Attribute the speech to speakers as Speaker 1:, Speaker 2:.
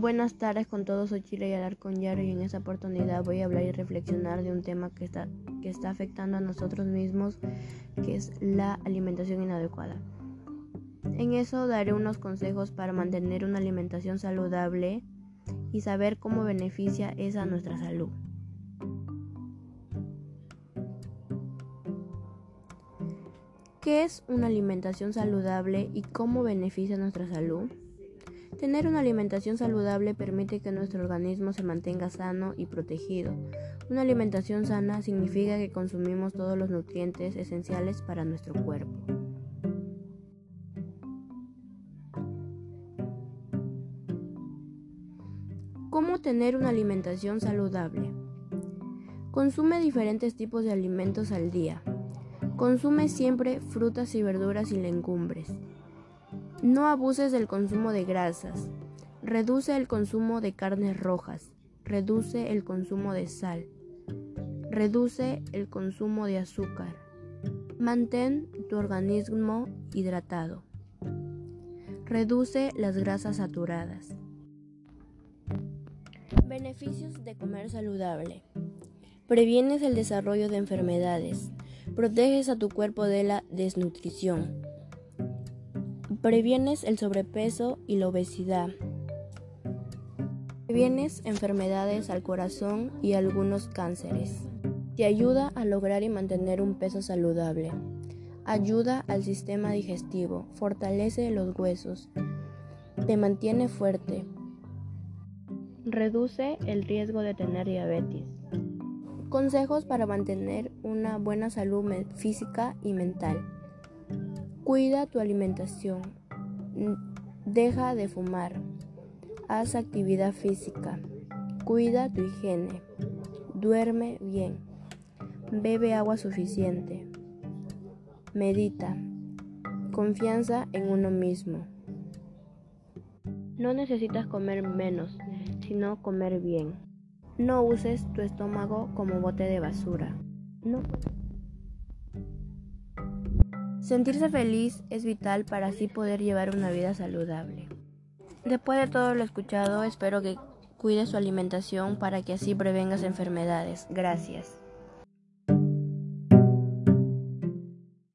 Speaker 1: Buenas tardes con todos, soy Chile y Alarcón Yaro y en esta oportunidad voy a hablar y reflexionar de un tema que está, que está afectando a nosotros mismos, que es la alimentación inadecuada. En eso daré unos consejos para mantener una alimentación saludable y saber cómo beneficia esa nuestra salud. ¿Qué es una alimentación saludable y cómo beneficia nuestra salud? Tener una alimentación saludable permite que nuestro organismo se mantenga sano y protegido. Una alimentación sana significa que consumimos todos los nutrientes esenciales para nuestro cuerpo. ¿Cómo tener una alimentación saludable? Consume diferentes tipos de alimentos al día. Consume siempre frutas y verduras y legumbres. No abuses del consumo de grasas. Reduce el consumo de carnes rojas. Reduce el consumo de sal. Reduce el consumo de azúcar. Mantén tu organismo hidratado. Reduce las grasas saturadas. Beneficios de comer saludable. Previenes el desarrollo de enfermedades. Proteges a tu cuerpo de la desnutrición. Previenes el sobrepeso y la obesidad. Previenes enfermedades al corazón y algunos cánceres. Te ayuda a lograr y mantener un peso saludable. Ayuda al sistema digestivo. Fortalece los huesos. Te mantiene fuerte. Reduce el riesgo de tener diabetes. Consejos para mantener una buena salud física y mental. Cuida tu alimentación. Deja de fumar. Haz actividad física. Cuida tu higiene. Duerme bien. Bebe agua suficiente. Medita. Confianza en uno mismo. No necesitas comer menos, sino comer bien. No uses tu estómago como bote de basura. No Sentirse feliz es vital para así poder llevar una vida saludable. Después de todo lo escuchado, espero que cuide su alimentación para que así prevengas enfermedades. Gracias.